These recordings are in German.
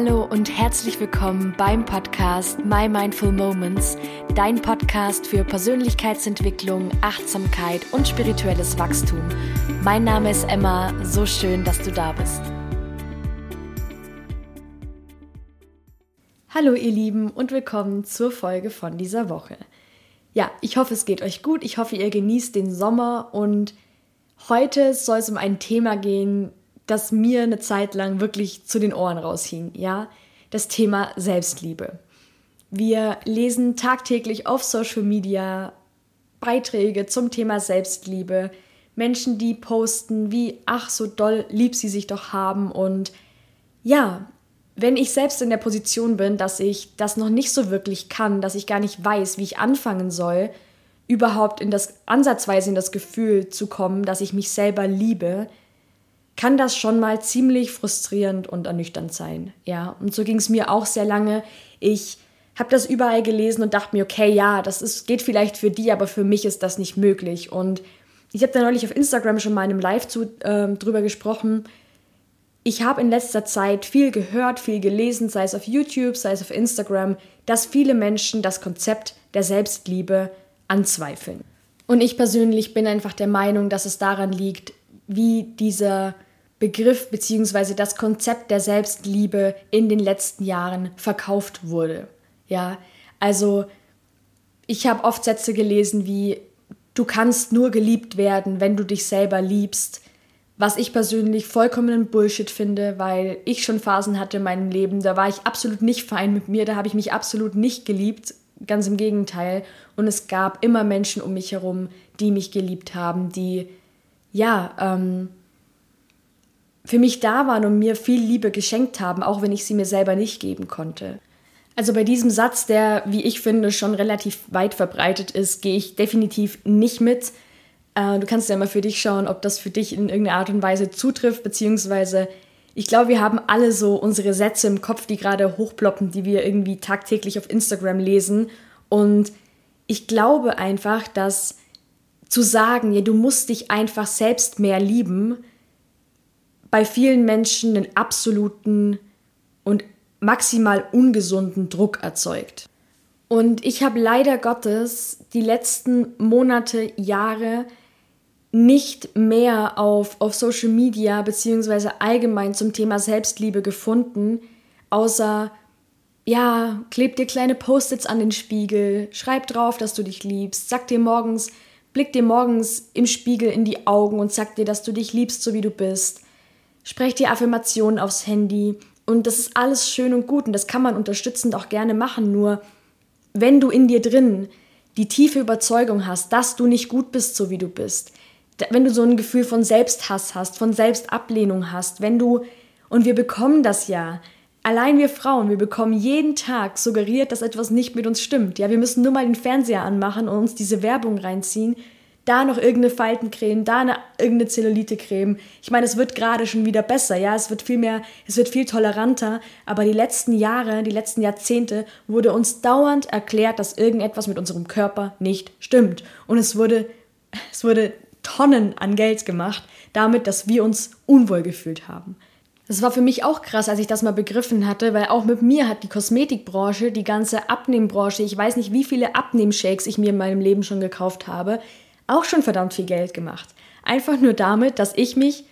Hallo und herzlich willkommen beim Podcast My Mindful Moments, dein Podcast für Persönlichkeitsentwicklung, Achtsamkeit und spirituelles Wachstum. Mein Name ist Emma, so schön, dass du da bist. Hallo ihr Lieben und willkommen zur Folge von dieser Woche. Ja, ich hoffe, es geht euch gut, ich hoffe, ihr genießt den Sommer und heute soll es um ein Thema gehen, das mir eine Zeit lang wirklich zu den Ohren raushing, ja, das Thema Selbstliebe. Wir lesen tagtäglich auf Social Media Beiträge zum Thema Selbstliebe, Menschen, die posten, wie ach so doll lieb sie sich doch haben und ja, wenn ich selbst in der Position bin, dass ich das noch nicht so wirklich kann, dass ich gar nicht weiß, wie ich anfangen soll, überhaupt in das ansatzweise in das Gefühl zu kommen, dass ich mich selber liebe, kann das schon mal ziemlich frustrierend und ernüchternd sein. Ja, und so ging es mir auch sehr lange. Ich habe das überall gelesen und dachte mir, okay, ja, das ist, geht vielleicht für die, aber für mich ist das nicht möglich. Und ich habe da neulich auf Instagram schon mal in einem Live zu, äh, drüber gesprochen. Ich habe in letzter Zeit viel gehört, viel gelesen, sei es auf YouTube, sei es auf Instagram, dass viele Menschen das Konzept der Selbstliebe anzweifeln. Und ich persönlich bin einfach der Meinung, dass es daran liegt, wie dieser Begriff bzw. das Konzept der Selbstliebe in den letzten Jahren verkauft wurde. Ja, also ich habe oft Sätze gelesen wie du kannst nur geliebt werden, wenn du dich selber liebst, was ich persönlich vollkommenen Bullshit finde, weil ich schon Phasen hatte in meinem Leben, da war ich absolut nicht fein mit mir, da habe ich mich absolut nicht geliebt, ganz im Gegenteil. Und es gab immer Menschen um mich herum, die mich geliebt haben, die ja, ähm, für mich da waren und mir viel Liebe geschenkt haben, auch wenn ich sie mir selber nicht geben konnte. Also bei diesem Satz, der, wie ich finde, schon relativ weit verbreitet ist, gehe ich definitiv nicht mit. Äh, du kannst ja mal für dich schauen, ob das für dich in irgendeiner Art und Weise zutrifft, beziehungsweise ich glaube, wir haben alle so unsere Sätze im Kopf, die gerade hochploppen, die wir irgendwie tagtäglich auf Instagram lesen. Und ich glaube einfach, dass zu sagen, ja, du musst dich einfach selbst mehr lieben, bei vielen Menschen einen absoluten und maximal ungesunden Druck erzeugt. Und ich habe leider Gottes die letzten Monate, Jahre nicht mehr auf, auf Social Media beziehungsweise allgemein zum Thema Selbstliebe gefunden, außer, ja, kleb dir kleine Post-its an den Spiegel, schreib drauf, dass du dich liebst, sag dir morgens, blick dir morgens im Spiegel in die Augen und sag dir, dass du dich liebst, so wie du bist sprech dir Affirmationen aufs Handy und das ist alles schön und gut und das kann man unterstützend auch gerne machen, nur wenn du in dir drin die tiefe Überzeugung hast, dass du nicht gut bist, so wie du bist, wenn du so ein Gefühl von Selbsthass hast, von Selbstablehnung hast, wenn du, und wir bekommen das ja, allein wir Frauen, wir bekommen jeden Tag suggeriert, dass etwas nicht mit uns stimmt. Ja, wir müssen nur mal den Fernseher anmachen und uns diese Werbung reinziehen da noch irgendeine Faltencreme, da eine, irgendeine Zellulitecreme. Ich meine, es wird gerade schon wieder besser, ja, es wird viel mehr, es wird viel toleranter, aber die letzten Jahre, die letzten Jahrzehnte wurde uns dauernd erklärt, dass irgendetwas mit unserem Körper nicht stimmt. Und es wurde, es wurde Tonnen an Geld gemacht, damit, dass wir uns unwohl gefühlt haben. Das war für mich auch krass, als ich das mal begriffen hatte, weil auch mit mir hat die Kosmetikbranche, die ganze Abnehmbranche, ich weiß nicht, wie viele Abnehmshakes ich mir in meinem Leben schon gekauft habe, auch schon verdammt viel Geld gemacht. Einfach nur damit, dass ich mich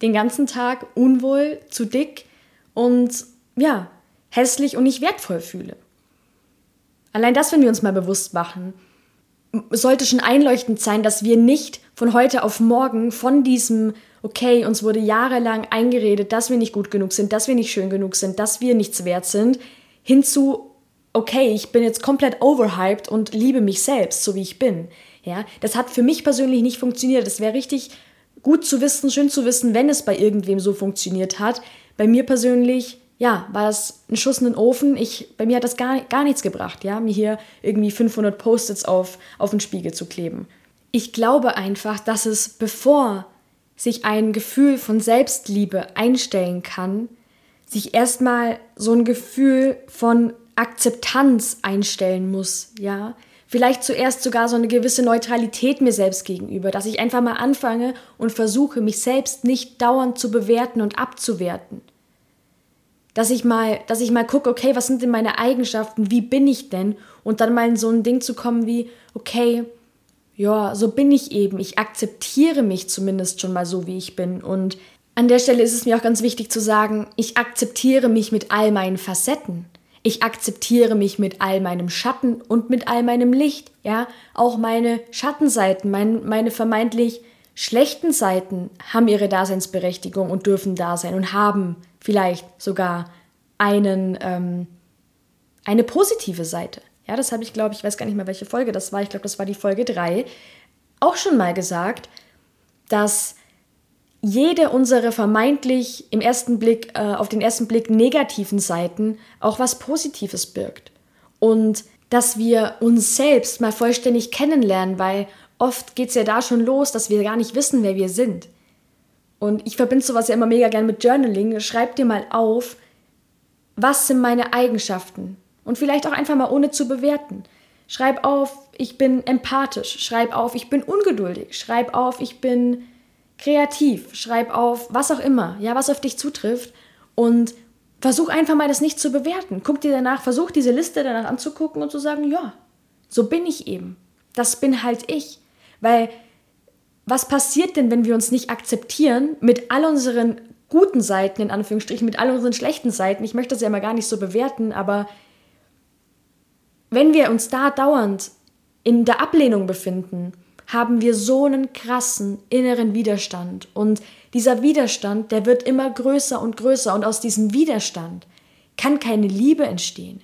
den ganzen Tag unwohl, zu dick und ja, hässlich und nicht wertvoll fühle. Allein das, wenn wir uns mal bewusst machen, sollte schon einleuchtend sein, dass wir nicht von heute auf morgen von diesem, okay, uns wurde jahrelang eingeredet, dass wir nicht gut genug sind, dass wir nicht schön genug sind, dass wir nichts wert sind, hinzu, okay, ich bin jetzt komplett overhyped und liebe mich selbst, so wie ich bin. Ja, das hat für mich persönlich nicht funktioniert. Es wäre richtig gut zu wissen, schön zu wissen, wenn es bei irgendwem so funktioniert hat. Bei mir persönlich, ja, war das ein Schuss in den Ofen. Ich, bei mir hat das gar, gar nichts gebracht, ja, mir hier irgendwie 500 Post-its auf, auf den Spiegel zu kleben. Ich glaube einfach, dass es, bevor sich ein Gefühl von Selbstliebe einstellen kann, sich erstmal so ein Gefühl von Akzeptanz einstellen muss, ja vielleicht zuerst sogar so eine gewisse Neutralität mir selbst gegenüber, dass ich einfach mal anfange und versuche, mich selbst nicht dauernd zu bewerten und abzuwerten. Dass ich mal, dass ich mal gucke, okay, was sind denn meine Eigenschaften, wie bin ich denn? Und dann mal in so ein Ding zu kommen wie, okay, ja, so bin ich eben. Ich akzeptiere mich zumindest schon mal so, wie ich bin. Und an der Stelle ist es mir auch ganz wichtig zu sagen, ich akzeptiere mich mit all meinen Facetten. Ich akzeptiere mich mit all meinem Schatten und mit all meinem Licht, ja. Auch meine Schattenseiten, mein, meine vermeintlich schlechten Seiten haben ihre Daseinsberechtigung und dürfen da sein und haben vielleicht sogar einen, ähm, eine positive Seite. Ja, das habe ich, glaube ich, weiß gar nicht mehr, welche Folge das war. Ich glaube, das war die Folge 3. Auch schon mal gesagt, dass jede unserer vermeintlich im ersten Blick, äh, auf den ersten Blick negativen Seiten auch was Positives birgt. Und dass wir uns selbst mal vollständig kennenlernen, weil oft geht es ja da schon los, dass wir gar nicht wissen, wer wir sind. Und ich verbinde sowas ja immer mega gern mit Journaling. Schreib dir mal auf, was sind meine Eigenschaften? Und vielleicht auch einfach mal ohne zu bewerten. Schreib auf, ich bin empathisch. Schreib auf, ich bin ungeduldig. Schreib auf, ich bin kreativ. Schreib auf, was auch immer, ja, was auf dich zutrifft. Und versuch einfach mal das nicht zu bewerten. Guck dir danach, versuch diese Liste danach anzugucken und zu sagen, ja, so bin ich eben. Das bin halt ich. Weil was passiert denn, wenn wir uns nicht akzeptieren mit all unseren guten Seiten, in Anführungsstrichen, mit all unseren schlechten Seiten? Ich möchte das ja immer gar nicht so bewerten, aber wenn wir uns da dauernd in der Ablehnung befinden, haben wir so einen krassen inneren Widerstand. Und dieser Widerstand, der wird immer größer und größer. Und aus diesem Widerstand kann keine Liebe entstehen.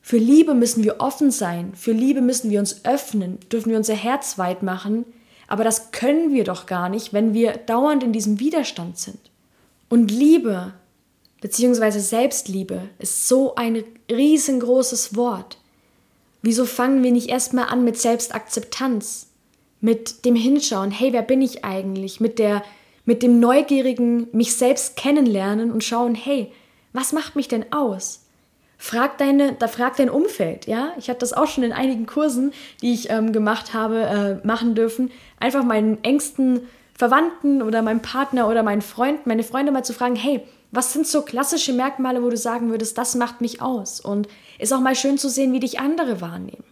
Für Liebe müssen wir offen sein. Für Liebe müssen wir uns öffnen, dürfen wir unser Herz weit machen. Aber das können wir doch gar nicht, wenn wir dauernd in diesem Widerstand sind. Und Liebe, beziehungsweise Selbstliebe, ist so ein riesengroßes Wort. Wieso fangen wir nicht erstmal an mit Selbstakzeptanz? Mit dem Hinschauen, hey, wer bin ich eigentlich? Mit der, mit dem neugierigen mich selbst kennenlernen und schauen, hey, was macht mich denn aus? Frag deine, da frag dein Umfeld, ja. Ich habe das auch schon in einigen Kursen, die ich ähm, gemacht habe, äh, machen dürfen. Einfach meinen engsten Verwandten oder meinem Partner oder meinen Freund, meine Freunde mal zu fragen, hey, was sind so klassische Merkmale, wo du sagen würdest, das macht mich aus? Und ist auch mal schön zu sehen, wie dich andere wahrnehmen.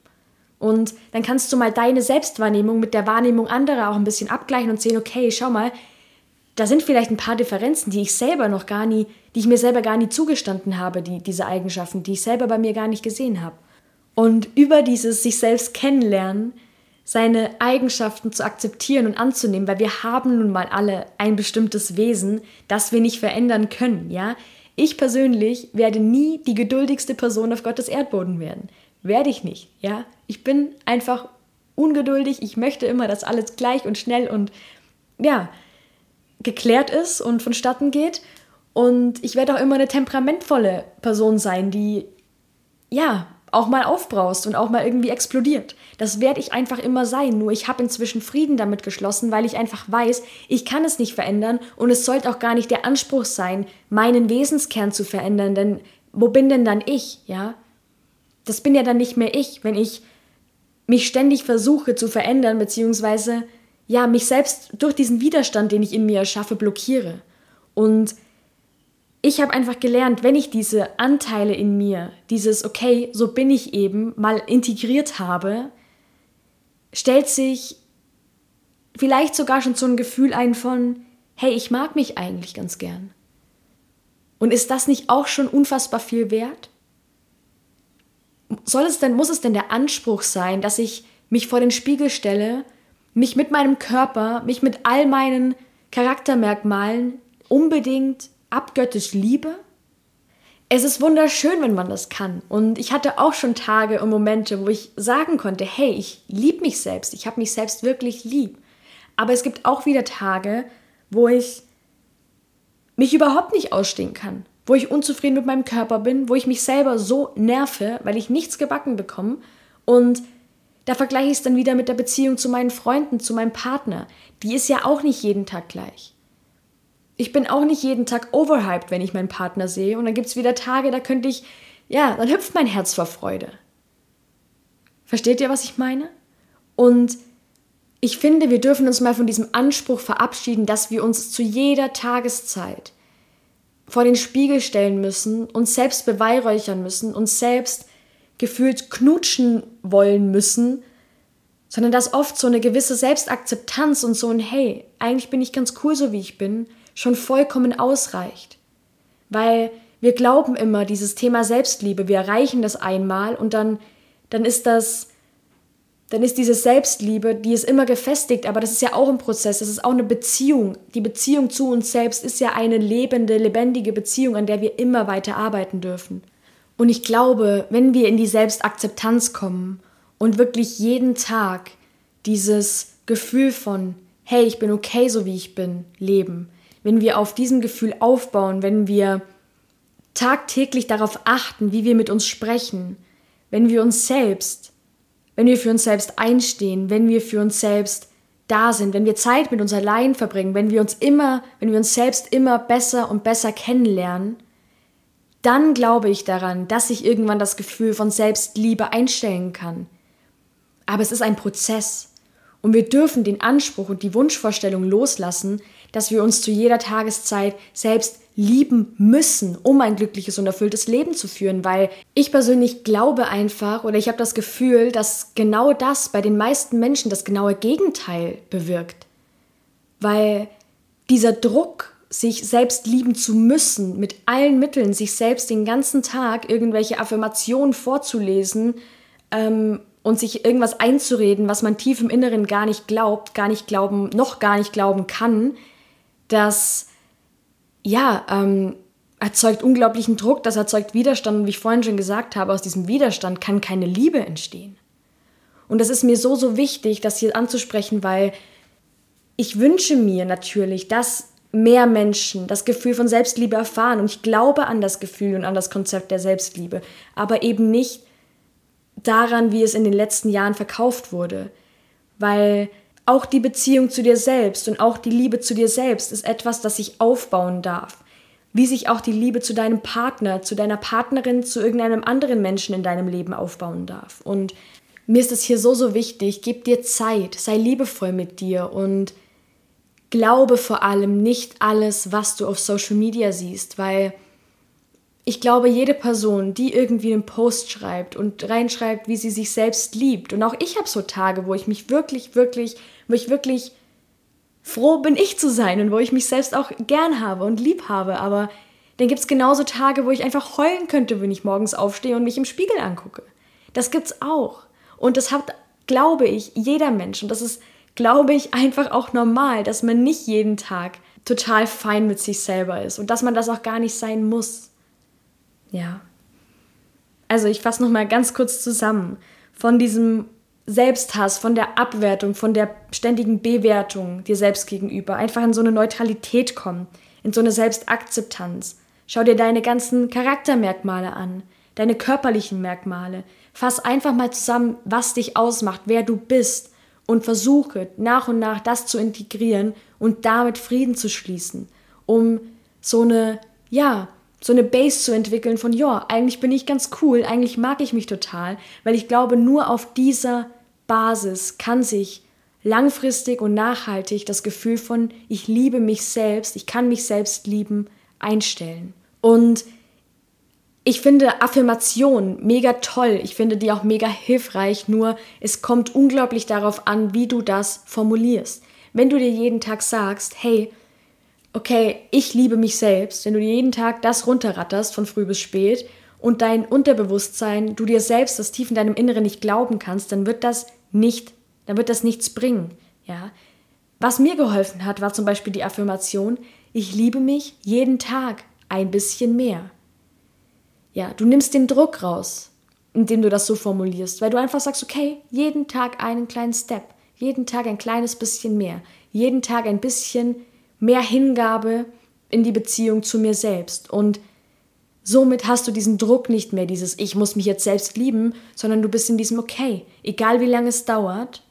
Und dann kannst du mal deine Selbstwahrnehmung mit der Wahrnehmung anderer auch ein bisschen abgleichen und sehen, okay, schau mal, da sind vielleicht ein paar Differenzen, die ich selber noch gar nie, die ich mir selber gar nie zugestanden habe, die, diese Eigenschaften, die ich selber bei mir gar nicht gesehen habe. Und über dieses sich selbst kennenlernen seine Eigenschaften zu akzeptieren und anzunehmen, weil wir haben nun mal alle ein bestimmtes Wesen, das wir nicht verändern können, ja? Ich persönlich werde nie die geduldigste Person auf Gottes Erdboden werden. Werde ich nicht, ja? Ich bin einfach ungeduldig, ich möchte immer, dass alles gleich und schnell und ja, geklärt ist und vonstatten geht und ich werde auch immer eine temperamentvolle Person sein, die ja, auch mal aufbraust und auch mal irgendwie explodiert. Das werde ich einfach immer sein. Nur ich habe inzwischen Frieden damit geschlossen, weil ich einfach weiß, ich kann es nicht verändern und es sollte auch gar nicht der Anspruch sein, meinen Wesenskern zu verändern. Denn wo bin denn dann ich, ja? Das bin ja dann nicht mehr ich, wenn ich mich ständig versuche zu verändern, beziehungsweise ja, mich selbst durch diesen Widerstand, den ich in mir erschaffe, blockiere. Und ich habe einfach gelernt, wenn ich diese Anteile in mir, dieses okay, so bin ich eben, mal integriert habe, stellt sich vielleicht sogar schon so ein Gefühl ein von, hey, ich mag mich eigentlich ganz gern. Und ist das nicht auch schon unfassbar viel wert? Soll es denn, muss es denn der Anspruch sein, dass ich mich vor den Spiegel stelle, mich mit meinem Körper, mich mit all meinen Charaktermerkmalen unbedingt abgöttisch liebe? Es ist wunderschön, wenn man das kann. Und ich hatte auch schon Tage und Momente, wo ich sagen konnte, hey, ich liebe mich selbst, ich habe mich selbst wirklich lieb. Aber es gibt auch wieder Tage, wo ich mich überhaupt nicht ausstehen kann, wo ich unzufrieden mit meinem Körper bin, wo ich mich selber so nerve, weil ich nichts gebacken bekomme. Und da vergleiche ich es dann wieder mit der Beziehung zu meinen Freunden, zu meinem Partner. Die ist ja auch nicht jeden Tag gleich ich bin auch nicht jeden Tag overhyped, wenn ich meinen Partner sehe. Und dann gibt es wieder Tage, da könnte ich, ja, dann hüpft mein Herz vor Freude. Versteht ihr, was ich meine? Und ich finde, wir dürfen uns mal von diesem Anspruch verabschieden, dass wir uns zu jeder Tageszeit vor den Spiegel stellen müssen, uns selbst beweihräuchern müssen, uns selbst gefühlt knutschen wollen müssen, sondern dass oft so eine gewisse Selbstakzeptanz und so ein Hey, eigentlich bin ich ganz cool so wie ich bin, schon vollkommen ausreicht. Weil wir glauben immer, dieses Thema Selbstliebe, wir erreichen das einmal und dann, dann ist das, dann ist diese Selbstliebe, die ist immer gefestigt, aber das ist ja auch ein Prozess, das ist auch eine Beziehung. Die Beziehung zu uns selbst ist ja eine lebende, lebendige Beziehung, an der wir immer weiter arbeiten dürfen. Und ich glaube, wenn wir in die Selbstakzeptanz kommen und wirklich jeden Tag dieses Gefühl von, hey, ich bin okay, so wie ich bin, leben, wenn wir auf diesem Gefühl aufbauen, wenn wir tagtäglich darauf achten, wie wir mit uns sprechen, wenn wir uns selbst, wenn wir für uns selbst einstehen, wenn wir für uns selbst da sind, wenn wir Zeit mit uns allein verbringen, wenn wir uns immer, wenn wir uns selbst immer besser und besser kennenlernen, dann glaube ich daran, dass sich irgendwann das Gefühl von Selbstliebe einstellen kann. Aber es ist ein Prozess. Und wir dürfen den Anspruch und die Wunschvorstellung loslassen, dass wir uns zu jeder Tageszeit selbst lieben müssen, um ein glückliches und erfülltes Leben zu führen, weil ich persönlich glaube einfach oder ich habe das Gefühl, dass genau das bei den meisten Menschen das genaue Gegenteil bewirkt. Weil dieser Druck, sich selbst lieben zu müssen, mit allen Mitteln, sich selbst den ganzen Tag irgendwelche Affirmationen vorzulesen ähm, und sich irgendwas einzureden, was man tief im Inneren gar nicht glaubt, gar nicht glauben, noch gar nicht glauben kann, das ja, ähm, erzeugt unglaublichen Druck, das erzeugt Widerstand. Und wie ich vorhin schon gesagt habe, aus diesem Widerstand kann keine Liebe entstehen. Und das ist mir so, so wichtig, das hier anzusprechen, weil ich wünsche mir natürlich, dass mehr Menschen das Gefühl von Selbstliebe erfahren. Und ich glaube an das Gefühl und an das Konzept der Selbstliebe, aber eben nicht daran, wie es in den letzten Jahren verkauft wurde, weil auch die Beziehung zu dir selbst und auch die Liebe zu dir selbst ist etwas, das sich aufbauen darf. Wie sich auch die Liebe zu deinem Partner, zu deiner Partnerin, zu irgendeinem anderen Menschen in deinem Leben aufbauen darf. Und mir ist es hier so, so wichtig, gib dir Zeit, sei liebevoll mit dir und glaube vor allem nicht alles, was du auf Social Media siehst, weil ich glaube, jede Person, die irgendwie einen Post schreibt und reinschreibt, wie sie sich selbst liebt, und auch ich habe so Tage, wo ich mich wirklich, wirklich wo ich wirklich froh bin, ich zu sein und wo ich mich selbst auch gern habe und lieb habe. Aber dann gibt es genauso Tage, wo ich einfach heulen könnte, wenn ich morgens aufstehe und mich im Spiegel angucke. Das gibt's auch. Und das hat, glaube ich, jeder Mensch. Und das ist, glaube ich, einfach auch normal, dass man nicht jeden Tag total fein mit sich selber ist und dass man das auch gar nicht sein muss. Ja. Also ich fasse noch mal ganz kurz zusammen. Von diesem Selbsthass, von der Abwertung, von der ständigen Bewertung dir selbst gegenüber. Einfach in so eine Neutralität kommen, in so eine Selbstakzeptanz. Schau dir deine ganzen Charaktermerkmale an, deine körperlichen Merkmale. Fass einfach mal zusammen, was dich ausmacht, wer du bist und versuche nach und nach das zu integrieren und damit Frieden zu schließen, um so eine, ja, so eine Base zu entwickeln von, ja, eigentlich bin ich ganz cool, eigentlich mag ich mich total, weil ich glaube, nur auf dieser Basis kann sich langfristig und nachhaltig das Gefühl von ich liebe mich selbst, ich kann mich selbst lieben, einstellen. Und ich finde Affirmation mega toll, ich finde die auch mega hilfreich, nur es kommt unglaublich darauf an, wie du das formulierst. Wenn du dir jeden Tag sagst, hey, okay, ich liebe mich selbst, wenn du jeden Tag das runterratterst von früh bis spät und dein Unterbewusstsein, du dir selbst das tief in deinem Inneren nicht glauben kannst, dann wird das nicht, dann wird das nichts bringen. Ja? Was mir geholfen hat, war zum Beispiel die Affirmation, ich liebe mich jeden Tag ein bisschen mehr. Ja, du nimmst den Druck raus, indem du das so formulierst, weil du einfach sagst, okay, jeden Tag einen kleinen Step, jeden Tag ein kleines bisschen mehr, jeden Tag ein bisschen mehr Hingabe in die Beziehung zu mir selbst und Somit hast du diesen Druck nicht mehr, dieses Ich muss mich jetzt selbst lieben, sondern du bist in diesem Okay, egal wie lange es dauert.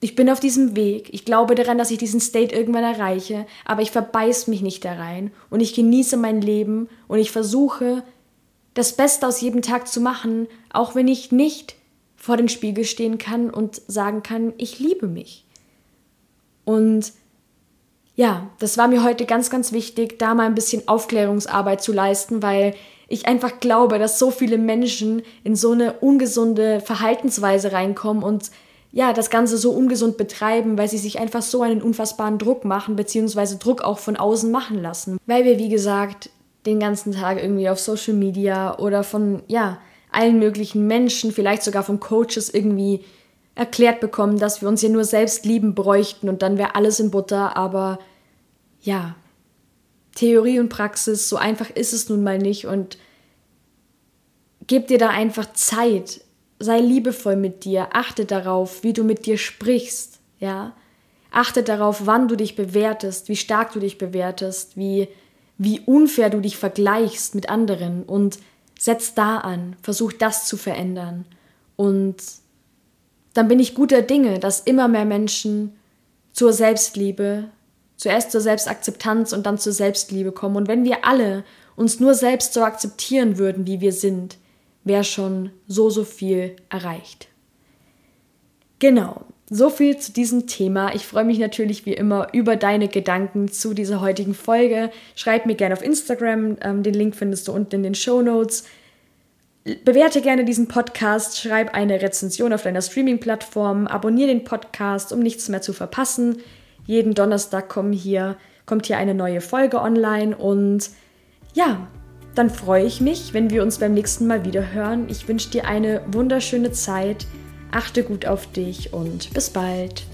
Ich bin auf diesem Weg, ich glaube daran, dass ich diesen State irgendwann erreiche, aber ich verbeiß mich nicht da rein und ich genieße mein Leben und ich versuche, das Beste aus jedem Tag zu machen, auch wenn ich nicht vor den Spiegel stehen kann und sagen kann, ich liebe mich. Und ja, das war mir heute ganz, ganz wichtig, da mal ein bisschen Aufklärungsarbeit zu leisten, weil ich einfach glaube, dass so viele Menschen in so eine ungesunde Verhaltensweise reinkommen und ja, das Ganze so ungesund betreiben, weil sie sich einfach so einen unfassbaren Druck machen, beziehungsweise Druck auch von außen machen lassen. Weil wir, wie gesagt, den ganzen Tag irgendwie auf Social Media oder von, ja, allen möglichen Menschen, vielleicht sogar von Coaches irgendwie erklärt bekommen, dass wir uns ja nur selbst lieben bräuchten und dann wäre alles in Butter, aber ja, Theorie und Praxis, so einfach ist es nun mal nicht. Und gib dir da einfach Zeit, sei liebevoll mit dir, achte darauf, wie du mit dir sprichst, ja. Achte darauf, wann du dich bewertest, wie stark du dich bewertest, wie, wie unfair du dich vergleichst mit anderen. Und setz da an, versuch das zu verändern. Und dann bin ich guter Dinge, dass immer mehr Menschen zur Selbstliebe, zuerst zur Selbstakzeptanz und dann zur Selbstliebe kommen. Und wenn wir alle uns nur selbst so akzeptieren würden, wie wir sind, wäre schon so, so viel erreicht. Genau, so viel zu diesem Thema. Ich freue mich natürlich wie immer über deine Gedanken zu dieser heutigen Folge. Schreib mir gerne auf Instagram, ähm, den Link findest du unten in den Show Notes. Bewerte gerne diesen Podcast, schreib eine Rezension auf deiner Streaming-Plattform, abonniere den Podcast, um nichts mehr zu verpassen. Jeden Donnerstag kommen hier, kommt hier eine neue Folge online und ja, dann freue ich mich, wenn wir uns beim nächsten Mal wieder hören. Ich wünsche dir eine wunderschöne Zeit, achte gut auf dich und bis bald.